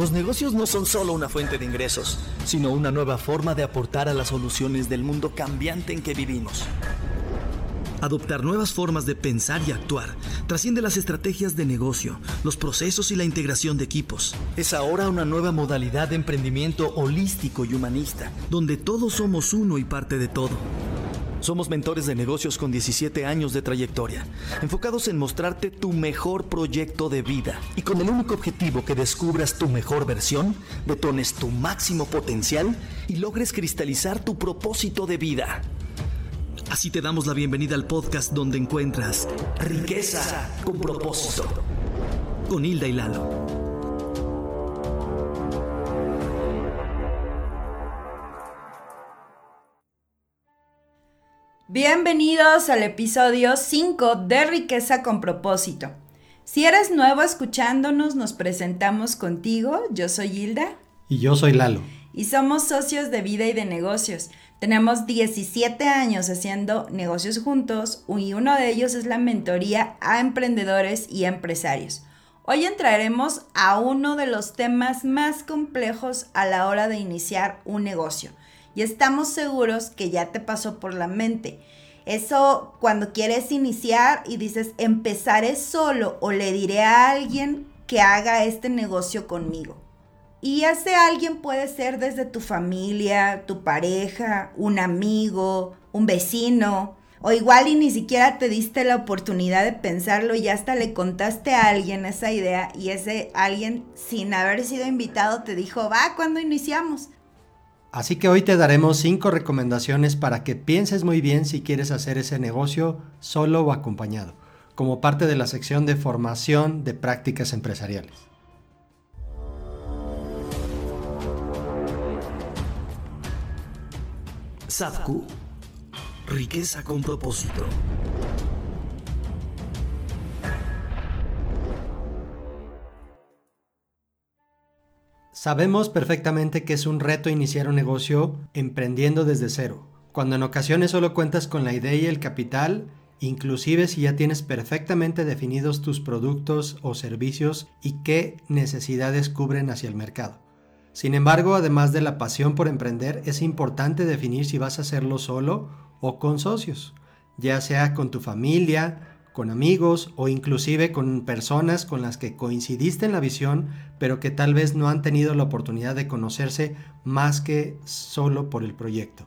Los negocios no son solo una fuente de ingresos, sino una nueva forma de aportar a las soluciones del mundo cambiante en que vivimos. Adoptar nuevas formas de pensar y actuar trasciende las estrategias de negocio, los procesos y la integración de equipos. Es ahora una nueva modalidad de emprendimiento holístico y humanista, donde todos somos uno y parte de todo. Somos mentores de negocios con 17 años de trayectoria, enfocados en mostrarte tu mejor proyecto de vida y con el único objetivo que descubras tu mejor versión, detones tu máximo potencial y logres cristalizar tu propósito de vida. Así te damos la bienvenida al podcast donde encuentras riqueza con propósito. Con Hilda y Lalo. Bienvenidos al episodio 5 de Riqueza con propósito. Si eres nuevo escuchándonos, nos presentamos contigo. Yo soy Hilda. Y yo soy Lalo. Y somos socios de vida y de negocios. Tenemos 17 años haciendo negocios juntos y uno de ellos es la mentoría a emprendedores y empresarios. Hoy entraremos a uno de los temas más complejos a la hora de iniciar un negocio y estamos seguros que ya te pasó por la mente. Eso cuando quieres iniciar y dices, empezaré solo o le diré a alguien que haga este negocio conmigo. Y ese alguien puede ser desde tu familia, tu pareja, un amigo, un vecino, o igual y ni siquiera te diste la oportunidad de pensarlo y hasta le contaste a alguien esa idea y ese alguien sin haber sido invitado te dijo, va, cuando iniciamos? Así que hoy te daremos 5 recomendaciones para que pienses muy bien si quieres hacer ese negocio solo o acompañado, como parte de la sección de formación de prácticas empresariales. Sadku, riqueza con propósito. Sabemos perfectamente que es un reto iniciar un negocio emprendiendo desde cero, cuando en ocasiones solo cuentas con la idea y el capital, inclusive si ya tienes perfectamente definidos tus productos o servicios y qué necesidades cubren hacia el mercado. Sin embargo, además de la pasión por emprender, es importante definir si vas a hacerlo solo o con socios, ya sea con tu familia, con amigos o inclusive con personas con las que coincidiste en la visión, pero que tal vez no han tenido la oportunidad de conocerse más que solo por el proyecto.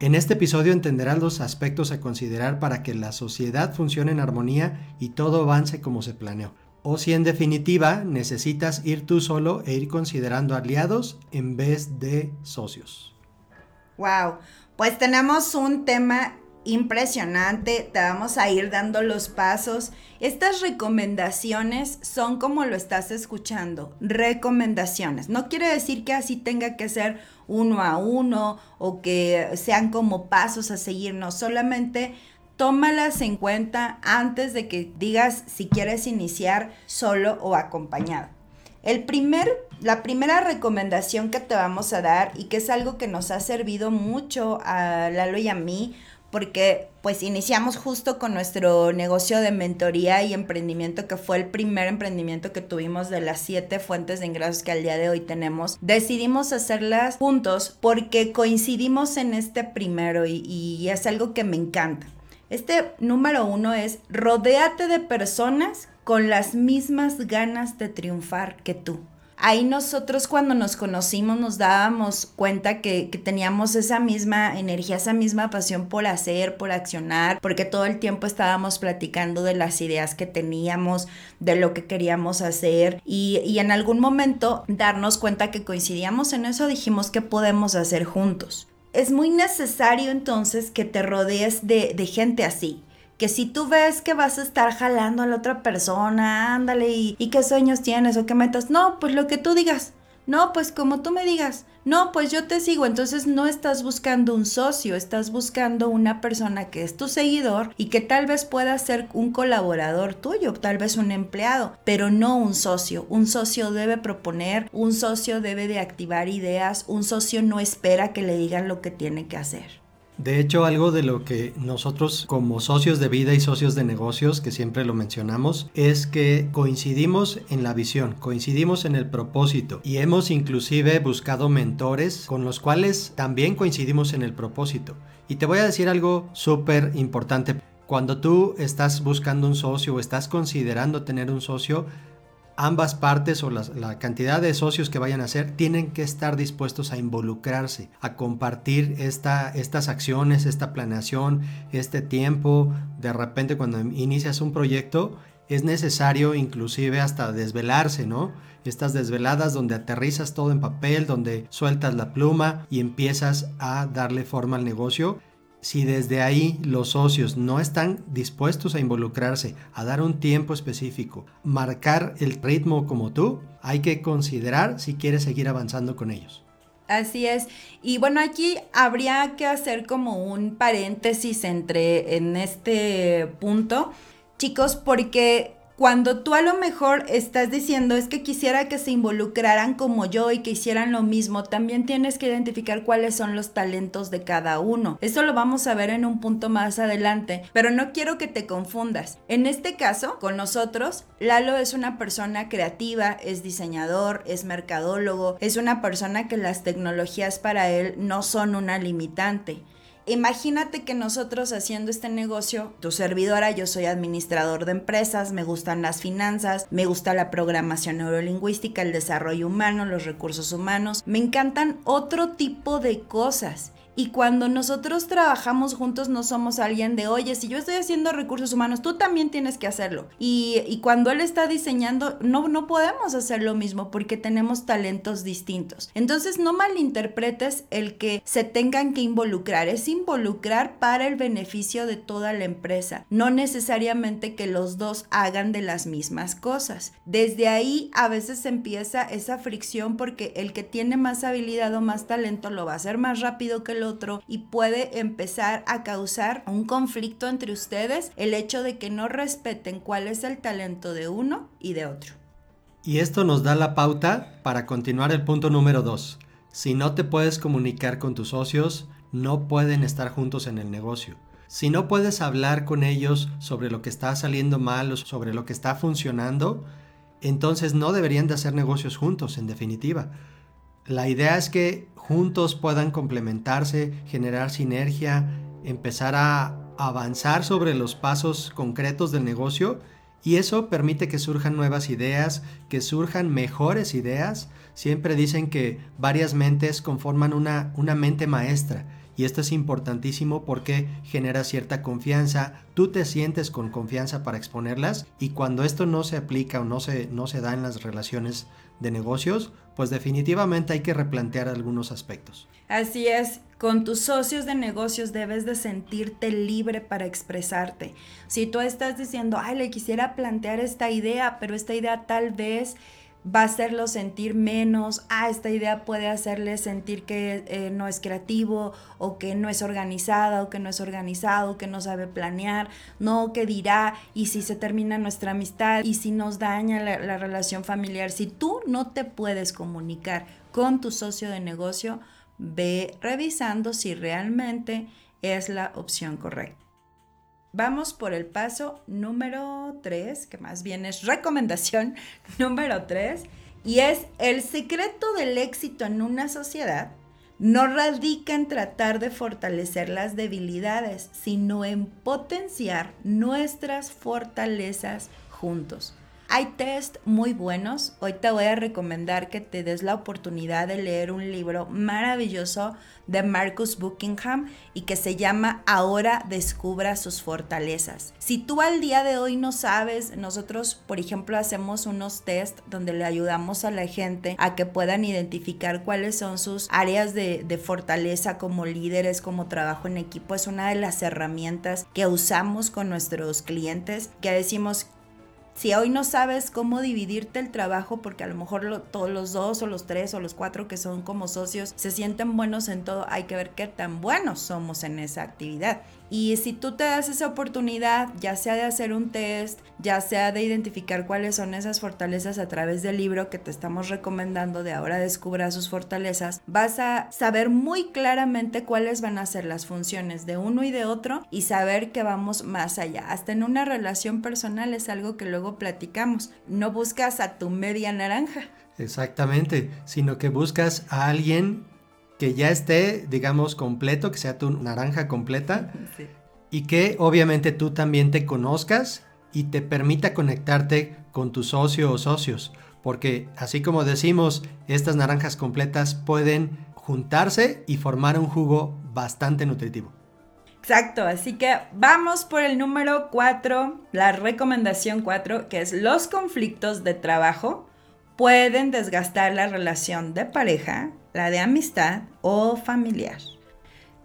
En este episodio entenderás los aspectos a considerar para que la sociedad funcione en armonía y todo avance como se planeó. O si en definitiva necesitas ir tú solo e ir considerando aliados en vez de socios. Wow, pues tenemos un tema impresionante, te vamos a ir dando los pasos. Estas recomendaciones son como lo estás escuchando, recomendaciones. No quiere decir que así tenga que ser uno a uno o que sean como pasos a seguir, no, solamente tómalas en cuenta antes de que digas si quieres iniciar solo o acompañado. El primer, la primera recomendación que te vamos a dar y que es algo que nos ha servido mucho a Lalo y a mí, porque pues iniciamos justo con nuestro negocio de mentoría y emprendimiento, que fue el primer emprendimiento que tuvimos de las siete fuentes de ingresos que al día de hoy tenemos. Decidimos hacerlas juntos porque coincidimos en este primero y, es algo que me encanta. Este número uno es rodéate de personas con las mismas ganas de triunfar que tú ahí nosotros cuando nos conocimos nos dábamos cuenta que, teníamos esa misma energía, esa misma pasión por hacer, por accionar, porque todo el tiempo estábamos platicando de las ideas que teníamos, de lo que queríamos hacer y, y en algún momento darnos cuenta que coincidíamos en eso, dijimos que podemos hacer juntos. Es muy necesario entonces que te rodees de, de gente así, que si tú ves que vas a estar jalando a la otra persona, ándale, y, qué sueños tienes o qué metas, no, pues lo que tú digas, no, pues como tú me digas, no, pues yo te sigo, entonces no estás buscando un socio, estás buscando una persona que es tu seguidor y que tal vez pueda ser un colaborador tuyo, tal vez un empleado, pero no un socio. Un socio debe proponer, un socio debe de activar ideas, un socio no espera que le digan lo que tiene que hacer. De hecho, algo de lo que nosotros como socios de vida y socios de negocios, que siempre lo mencionamos, es que coincidimos en la visión, coincidimos en el propósito y hemos inclusive buscado mentores con los cuales también coincidimos en el propósito. Y te voy a decir algo súper importante. Cuando tú estás buscando un socio o estás considerando tener un socio, ambas partes o la cantidad de socios que vayan a ser tienen que estar dispuestos a involucrarse, a compartir esta, estas acciones, esta planeación, este tiempo. De repente cuando inicias un proyecto es necesario inclusive hasta desvelarse, ¿no? Estas desveladas donde aterrizas todo en papel, donde sueltas la pluma y empiezas a darle forma al negocio si desde ahí los socios no están dispuestos a involucrarse, a dar un tiempo específico, marcar el ritmo como tú, hay que considerar si quieres seguir avanzando con ellos. Así es. Y bueno, aquí habría que hacer como un paréntesis entre en este punto, chicos, porque cuando tú a lo mejor estás diciendo es que quisiera que se involucraran como yo y que hicieran lo mismo, también tienes que identificar cuáles son los talentos de cada uno. Eso lo vamos a ver en un punto más adelante, pero no quiero que te confundas. En este caso, con nosotros, Lalo es una persona creativa, es diseñador, es mercadólogo, es una persona que las tecnologías para él no son una limitante. Imagínate que nosotros haciendo este negocio, tu servidora, yo soy administrador de empresas, me gustan las finanzas, me gusta la programación neurolingüística, el desarrollo humano, los recursos humanos, me encantan otro tipo de cosas. Y cuando nosotros trabajamos juntos no somos alguien de, oye, si yo estoy haciendo recursos humanos, tú también tienes que hacerlo. Y, cuando él está diseñando, no, no podemos hacer lo mismo porque tenemos talentos distintos. Entonces no malinterpretes el que se tengan que involucrar. Es involucrar para el beneficio de toda la empresa. No necesariamente que los dos hagan de las mismas cosas. Desde ahí a veces empieza esa fricción porque el que tiene más habilidad o más talento lo va a hacer más rápido que el otro y puede empezar a causar un conflicto entre ustedes el hecho de que no respeten cuál es el talento de uno y de otro. Y esto nos da la pauta para continuar el punto número 2. Si no te puedes comunicar con tus socios, no pueden estar juntos en el negocio. Si no puedes hablar con ellos sobre lo que está saliendo mal o sobre lo que está funcionando, entonces no deberían de hacer negocios juntos, en definitiva. La idea es que juntos puedan complementarse, generar sinergia, empezar a avanzar sobre los pasos concretos del negocio y eso permite que surjan nuevas ideas, que surjan mejores ideas. Siempre dicen que varias mentes conforman una, una mente maestra y esto es importantísimo porque genera cierta confianza, tú te sientes con confianza para exponerlas y cuando esto no se aplica o no se, no se da en las relaciones de negocios, pues definitivamente hay que replantear algunos aspectos. Así es, con tus socios de negocios debes de sentirte libre para expresarte. Si tú estás diciendo, ay, le quisiera plantear esta idea, pero esta idea tal vez va a hacerlo sentir menos, ah, esta idea puede hacerle sentir que eh, no es creativo o que no es organizada o que no es organizado, que no sabe planear, no, que dirá y si se termina nuestra amistad y si nos daña la, la relación familiar, si tú no te puedes comunicar con tu socio de negocio, ve revisando si realmente es la opción correcta. Vamos por el paso número 3, que más bien es recomendación número 3, y es el secreto del éxito en una sociedad no radica en tratar de fortalecer las debilidades, sino en potenciar nuestras fortalezas juntos. Hay test muy buenos. Hoy te voy a recomendar que te des la oportunidad de leer un libro maravilloso de Marcus Buckingham y que se llama Ahora descubra sus fortalezas. Si tú al día de hoy no sabes, nosotros por ejemplo hacemos unos test donde le ayudamos a la gente a que puedan identificar cuáles son sus áreas de, de fortaleza como líderes, como trabajo en equipo. Es una de las herramientas que usamos con nuestros clientes que decimos si hoy no sabes cómo dividirte el trabajo, porque a lo mejor todos los dos o los tres o los cuatro que son como socios se sienten buenos en todo, hay que ver qué tan buenos somos en esa actividad. Y si tú te das esa oportunidad, ya sea de hacer un test, ya sea de identificar cuáles son esas fortalezas a través del libro que te estamos recomendando de ahora descubra sus fortalezas, vas a saber muy claramente cuáles van a ser las funciones de uno y de otro y saber que vamos más allá. Hasta en una relación personal es algo que luego platicamos. No buscas a tu media naranja. Exactamente, sino que buscas a alguien que ya esté, digamos, completo, que sea tu naranja completa. Y que obviamente tú también te conozcas y te permita conectarte con tu socio o socios. Porque así como decimos, estas naranjas completas pueden juntarse y formar un jugo bastante nutritivo. Exacto, así que vamos por el número 4, la recomendación 4, que es los conflictos de trabajo pueden desgastar la relación de pareja, la de amistad o familiar.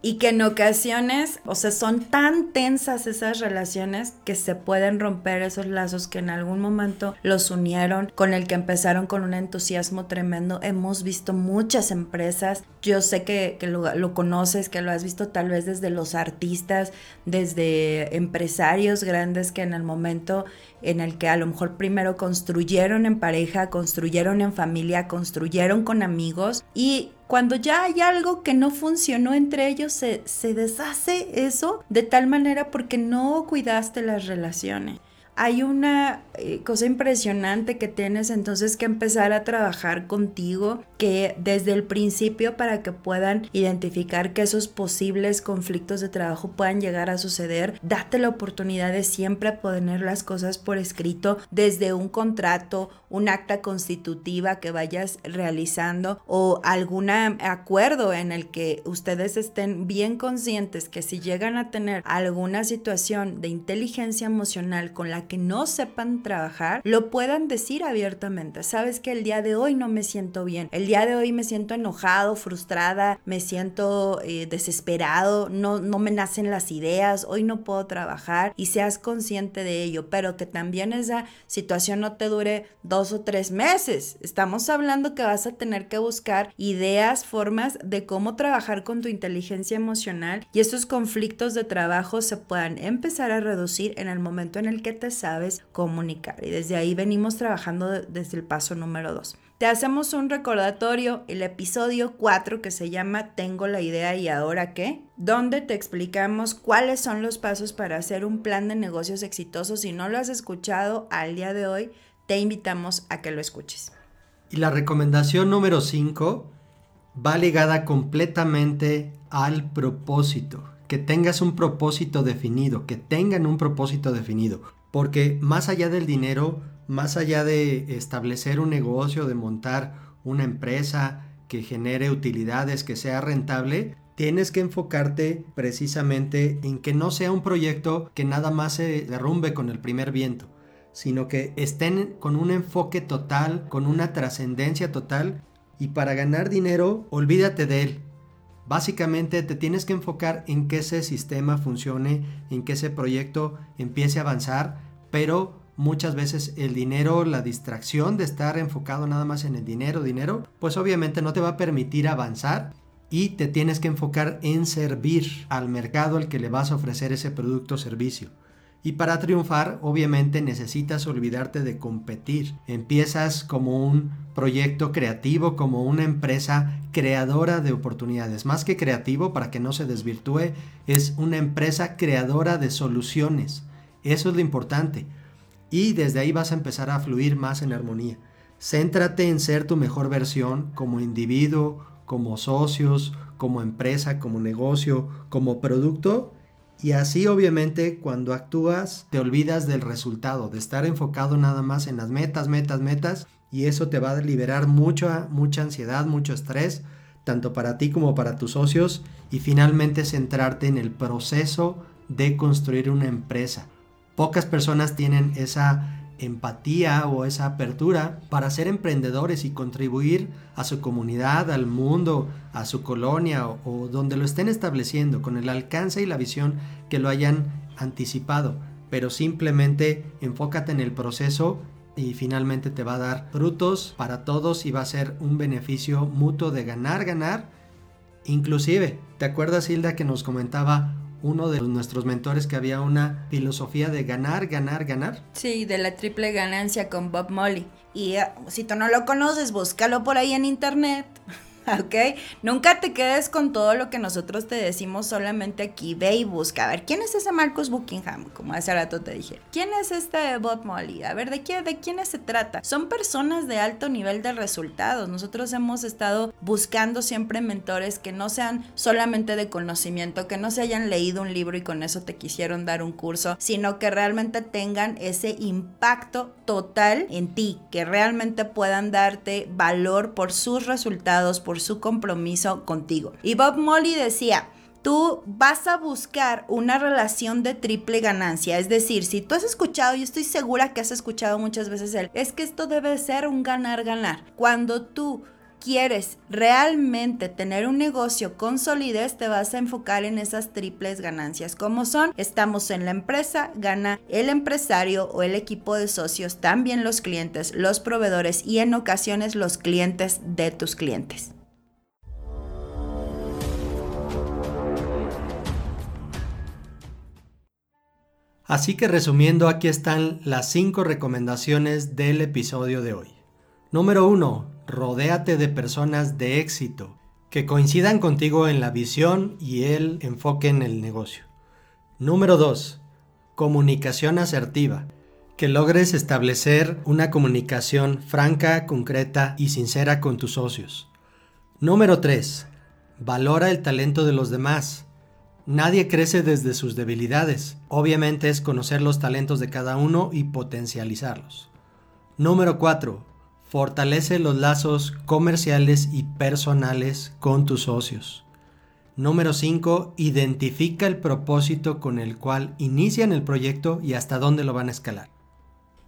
Y que en ocasiones, o sea, son tan tensas esas relaciones que se pueden romper esos lazos que en algún momento los unieron, con el que empezaron con un entusiasmo tremendo. Hemos visto muchas empresas, yo sé que, lo, conoces, que lo has visto tal vez desde los artistas, desde empresarios grandes que en el momento en el que a lo mejor primero construyeron en pareja, construyeron en familia, construyeron con amigos y cuando ya hay algo que no funcionó entre ellos, se, se deshace eso de tal manera porque no cuidaste las relaciones hay una eh, cosa impresionante que tienes entonces que empezar a trabajar contigo, que desde el principio para que puedan identificar que esos posibles conflictos de trabajo puedan llegar a suceder, date la oportunidad de siempre poner las cosas por escrito desde un contrato, un acta constitutiva que vayas realizando o algún acuerdo en el que ustedes estén bien conscientes que si llegan a tener alguna situación de inteligencia emocional con la que no sepan trabajar, lo puedan decir abiertamente. Sabes que el día de hoy no me siento bien, el día de hoy me siento enojado, frustrada, me siento eh, desesperado, no, no me nacen las ideas, hoy no puedo trabajar y seas consciente de ello, pero que también esa situación no te dure dos o tres meses. Estamos hablando que vas a tener que buscar ideas, formas de cómo trabajar con tu inteligencia emocional y esos conflictos de trabajo se puedan empezar a reducir en el momento en el que te sabes comunicar. Y desde ahí venimos trabajando desde el paso número 2. Te hacemos un recordatorio, el episodio 4 que se llama Tengo la idea y ahora qué, donde te explicamos cuáles son los pasos para hacer un plan de negocios exitoso. Si no lo has escuchado al día de hoy, te invitamos a que lo escuches. Y la recomendación número 5 va ligada completamente al propósito. Que tengas un propósito definido, que tengan un propósito definido. Porque más allá del dinero, más allá de establecer un negocio, de montar una empresa que genere utilidades, que sea rentable, tienes que enfocarte precisamente en que no sea un proyecto que nada más se derrumbe con el primer viento, sino que estén con un enfoque total, con una trascendencia total y para ganar dinero, olvídate de él. Básicamente te tienes que enfocar en que ese sistema funcione, en que ese proyecto empiece a avanzar pero muchas veces el dinero, la distracción de estar enfocado nada más en el dinero, dinero, pues obviamente no te va a permitir avanzar y te tienes que enfocar en servir al mercado al que le vas a ofrecer ese producto o servicio. Y para triunfar, obviamente necesitas olvidarte de competir. Empiezas como un proyecto creativo, como una empresa creadora de oportunidades. Más que creativo, para que no se desvirtúe, es una empresa creadora de soluciones eso es lo importante. Y desde ahí vas a empezar a fluir más en armonía. Céntrate en ser tu mejor versión como individuo, como socios, como empresa, como negocio, como producto. Y así obviamente cuando actúas te olvidas del resultado, de estar enfocado nada más en las metas, metas, metas. Y eso te va a liberar mucha, mucha ansiedad, mucho estrés, tanto para ti como para tus socios. Y finalmente centrarte en el proceso de construir una empresa Pocas personas tienen esa empatía o esa apertura para ser emprendedores y contribuir a su comunidad, al mundo, a su colonia o, donde lo estén estableciendo con el alcance y la visión que lo hayan anticipado. Pero simplemente enfócate en el proceso y finalmente te va a dar frutos para todos y va a ser un beneficio mutuo de ganar, ganar. Inclusive, ¿te acuerdas Hilda que nos comentaba uno de nuestros mentores que había una filosofía de ganar, ganar, ganar. Sí, de la triple ganancia con Bob Molly. Y eh, si tú no lo conoces, búscalo por ahí en internet. ¿ok? Nunca te quedes con todo lo que nosotros te decimos solamente aquí. Ve y busca. A ver, ¿quién es ese Marcus Buckingham? Como hace rato te dije. ¿Quién es este Bob Molly? A ver, ¿de, qué, ¿de se trata? Son personas de alto nivel de resultados. Nosotros hemos estado buscando siempre mentores que no sean solamente de conocimiento, que no se hayan leído un libro y con eso te quisieron dar un curso, sino que realmente tengan ese impacto total en ti, que realmente puedan darte valor por sus resultados, por su compromiso contigo. Y Bob Molly decía, tú vas a buscar una relación de triple ganancia. Es decir, si tú has escuchado, yo estoy segura que has escuchado muchas veces el, es que esto debe ser un ganar-ganar. Cuando tú quieres realmente tener un negocio con solidez, te vas a enfocar en esas triples ganancias. como son? Estamos en la empresa, gana el empresario o el equipo de socios, también los clientes, los proveedores y en ocasiones los clientes de tus clientes. Así que resumiendo, aquí están las 5 recomendaciones del episodio de hoy. Número 1. Rodéate de personas de éxito que coincidan contigo en la visión y el enfoque en el negocio. Número 2. Comunicación asertiva. Que logres establecer una comunicación franca, concreta y sincera con tus socios. Número 3. Valora el talento de los demás. Nadie crece desde sus debilidades. Obviamente es conocer los talentos de cada uno y potencializarlos. Número 4. Fortalece los lazos comerciales y personales con tus socios. Número 5. Identifica el propósito con el cual inician el proyecto y hasta dónde lo van a escalar.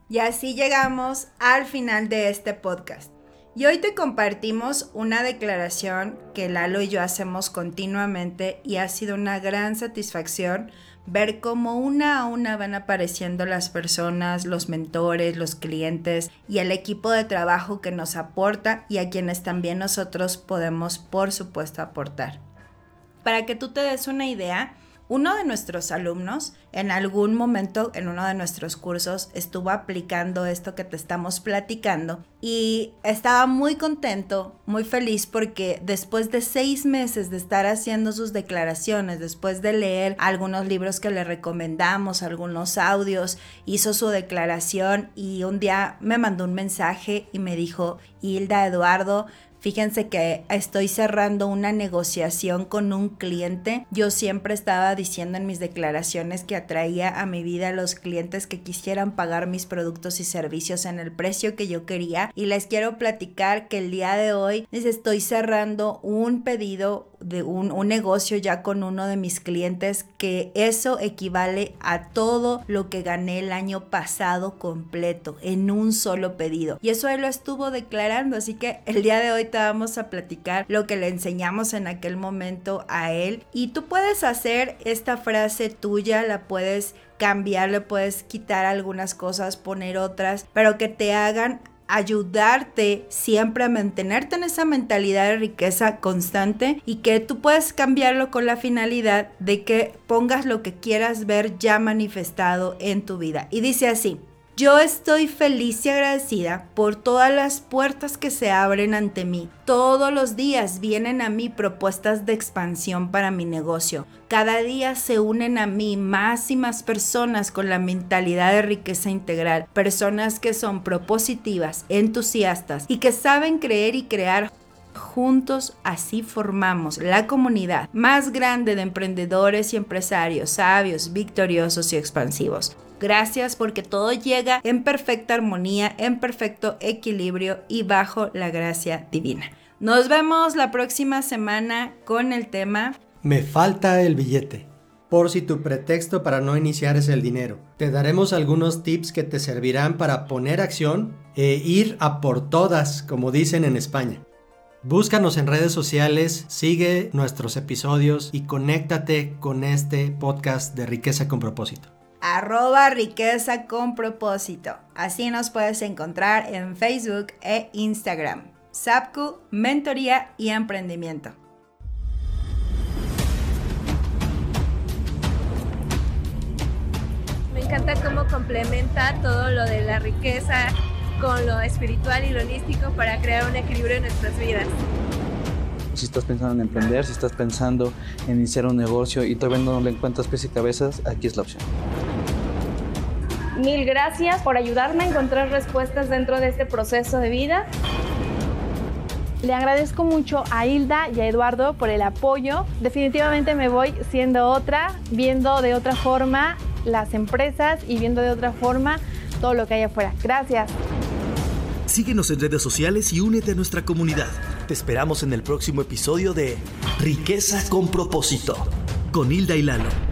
Y así llegamos al final de este podcast. Y hoy te compartimos una declaración que Lalo y yo hacemos continuamente y ha sido una gran satisfacción ver cómo una a una van apareciendo las personas, los mentores, los clientes y el equipo de trabajo que nos aporta y a quienes también nosotros podemos, por supuesto, aportar. Para que tú te des una idea, uno de nuestros alumnos en algún momento en uno de nuestros cursos estuvo aplicando esto que te estamos platicando y estaba muy contento, muy feliz porque después de seis meses de estar haciendo sus declaraciones, después de leer algunos libros que le recomendamos, algunos audios, hizo su declaración y un día me mandó un mensaje y me dijo, Hilda Eduardo, Fíjense que estoy cerrando una negociación con un cliente. Yo siempre estaba diciendo en mis declaraciones que atraía a mi vida a los clientes que quisieran pagar mis productos y servicios en el precio que yo quería. Y les quiero platicar que el día de hoy les estoy cerrando un pedido de un, negocio ya con uno de mis clientes que eso equivale a todo lo que gané el año pasado completo en un solo pedido y eso él lo estuvo declarando así que el día de hoy te vamos a platicar lo que le enseñamos en aquel momento a él y tú puedes hacer esta frase tuya la puedes cambiar le puedes quitar algunas cosas poner otras pero que te hagan ayudarte siempre a mantenerte en esa mentalidad de riqueza constante y que tú puedes cambiarlo con la finalidad de que pongas lo que quieras ver ya manifestado en tu vida. Y dice así, yo estoy feliz y agradecida por todas las puertas que se abren ante mí. Todos los días vienen a mí propuestas de expansión para mi negocio. Cada día se unen a mí más y más personas con la mentalidad de riqueza integral. Personas que son propositivas, entusiastas y que saben creer y crear Juntos así formamos la comunidad más grande de emprendedores y empresarios sabios, victoriosos y expansivos. Gracias porque todo llega en perfecta armonía, en perfecto equilibrio y bajo la gracia divina. Nos vemos la próxima semana con el tema Me falta el billete. Por si tu pretexto para no iniciar es el dinero. Te daremos algunos tips que te servirán para poner acción e ir a por todas, como dicen en España. Búscanos en redes sociales, sigue nuestros episodios y conéctate con este podcast de Riqueza con propósito arroba riqueza con propósito. Así nos puedes encontrar en Facebook e Instagram. SAPCU, Mentoría y Emprendimiento. Me encanta cómo complementa todo lo de la riqueza con lo espiritual y lo holístico para crear un equilibrio en nuestras vidas. Si estás pensando en emprender, si estás pensando en iniciar un negocio y todavía no le encuentras pies y cabezas, aquí es la opción. Mil gracias por ayudarme a encontrar respuestas dentro de este proceso de vida. Le agradezco mucho a Hilda y a Eduardo por el apoyo. Definitivamente me voy siendo otra, viendo de otra forma las empresas y viendo de otra forma todo lo que hay afuera. Gracias. Síguenos en redes sociales y únete a nuestra comunidad. Te esperamos en el próximo episodio de Riqueza con propósito, con Hilda y Lalo.